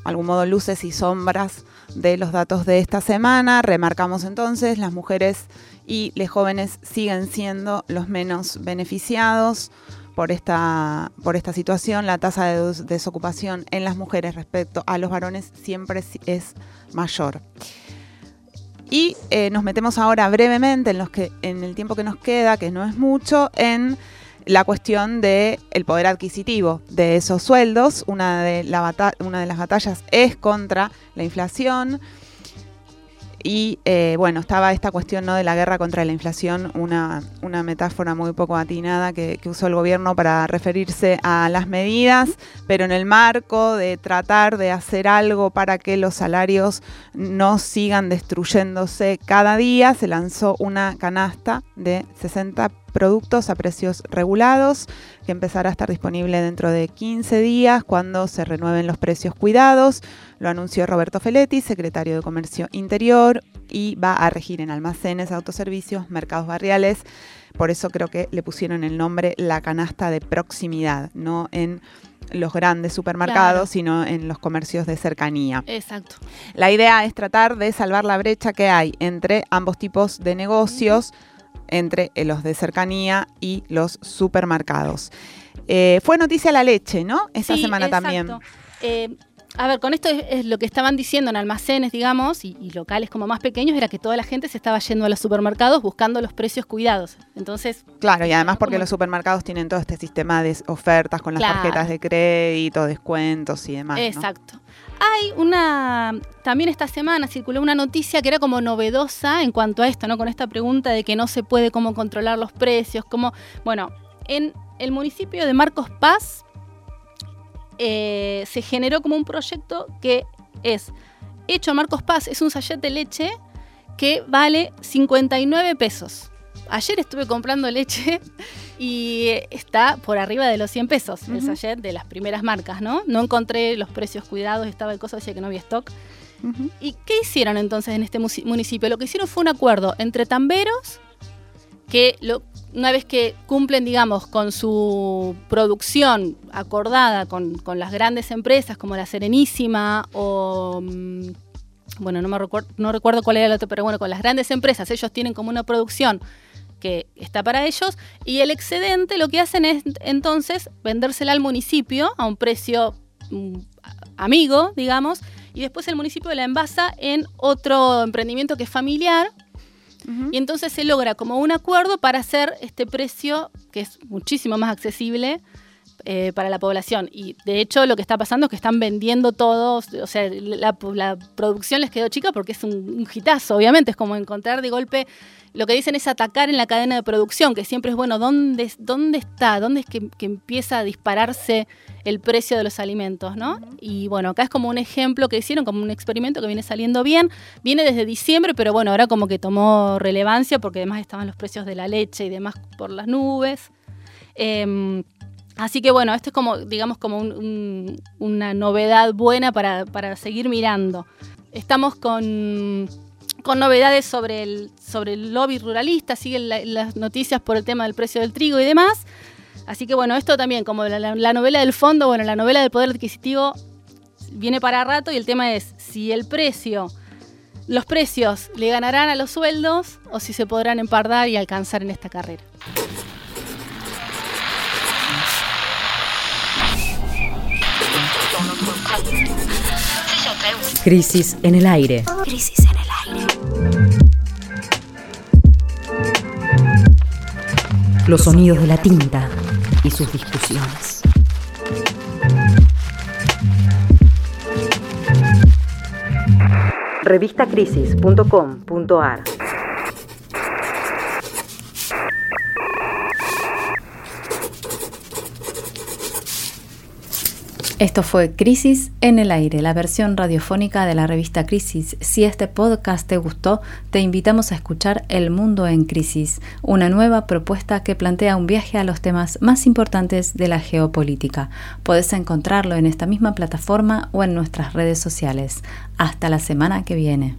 algún modo luces y sombras de los datos de esta semana. Remarcamos entonces, las mujeres y los jóvenes siguen siendo los menos beneficiados por esta, por esta situación, la tasa de desocupación en las mujeres respecto a los varones siempre es mayor. Y eh, nos metemos ahora brevemente en, los que, en el tiempo que nos queda, que no es mucho, en la cuestión del el poder adquisitivo de esos sueldos. Una de, la una de las batallas es contra la inflación Y eh, bueno, estaba esta cuestión ¿no? de la guerra contra la inflación, una, una metáfora muy poco atinada que, que, usó el gobierno para referirse a las medidas, pero en el marco de tratar de hacer algo para que los salarios no sigan destruyéndose cada día, se lanzó una canasta de 60 productos a precios regulados, que empezará a estar disponible dentro de 15 días cuando se renueven los precios cuidados. Lo anunció Roberto Feletti, secretario de Comercio Interior, y va a regir en almacenes, autoservicios, mercados barriales. Por eso creo que le pusieron el nombre la canasta de proximidad, no en los grandes supermercados, claro. sino en los comercios de cercanía. Exacto. La idea es tratar de salvar la brecha que hay entre ambos tipos de negocios. Mm entre los de cercanía y los supermercados. Eh, fue noticia la leche, ¿no? Esta sí, semana exacto. también. Eh, a ver, con esto es, es, lo que estaban diciendo en almacenes, digamos, y, y, locales como más pequeños, era que toda la gente se estaba yendo a los supermercados buscando los precios cuidados. Entonces. Claro, y además porque como... los supermercados tienen todo este sistema de ofertas con las claro. tarjetas de crédito, descuentos y demás. Exacto. ¿no? Hay una, también esta semana circuló una noticia que era como novedosa en cuanto a esto, ¿no? Con esta pregunta de que no se puede cómo controlar los precios, como, bueno, en el municipio de Marcos Paz eh, se generó como un proyecto que es hecho Marcos Paz, es un sachet de leche que vale 59 pesos. Ayer estuve comprando leche y está por arriba de los 100 pesos uh -huh. el sachet de las primeras marcas, ¿no? No encontré los precios cuidados, estaba el coso, decía que no había stock. Uh -huh. ¿Y qué hicieron entonces en este municipio? Lo que hicieron fue un acuerdo entre tamberos que una vez que cumplen, digamos, con su producción acordada con, con las grandes empresas como la Serenísima o... Mmm, bueno, no, me recuerdo, no recuerdo cuál era el otro, pero bueno, con las grandes empresas ellos tienen como una producción que está para ellos y el excedente lo que hacen es entonces vendérsela al municipio a un precio mm, amigo, digamos, y después el municipio la envasa en otro emprendimiento que es familiar y entonces se logra como un acuerdo para hacer este precio que es muchísimo más accesible eh, para la población. Y de hecho lo que está pasando es que están vendiendo todos, o sea, la, la producción les quedó chica porque es un, un, hitazo, obviamente, es como encontrar de golpe, lo que dicen es atacar en la cadena de producción, que siempre es bueno, ¿dónde, dónde está? ¿Dónde es que, que empieza a dispararse el precio de los alimentos? ¿no? Y bueno, acá es como un ejemplo que hicieron, como un experimento que viene saliendo bien, viene desde diciembre, pero bueno, ahora como que tomó relevancia porque además estaban los precios de la leche y demás por las nubes. Eh, Así que bueno, esto es como, digamos, como un, un, una novedad buena para, para, seguir mirando. Estamos con, con novedades sobre el, sobre el lobby ruralista, siguen la, las noticias por el tema del precio del trigo y demás. Así que bueno, esto también, como la novela del fondo, bueno, la novela del poder adquisitivo viene para rato y el tema es si el precio, los precios le ganarán a los sueldos o si se podrán empardar y alcanzar en esta carrera. Crisis en el aire. Crisis en el aire. Los sonidos de la tinta y sus discusiones. Revistacrisis.com.ar Esto fue Crisis en el aire, la versión radiofónica de la revista Crisis. Si este podcast te gustó, te invitamos a escuchar El Mundo en Crisis, una nueva propuesta que plantea un viaje a los temas más importantes de la geopolítica. Podés encontrarlo en esta misma plataforma o en nuestras redes sociales. Hasta la semana que viene.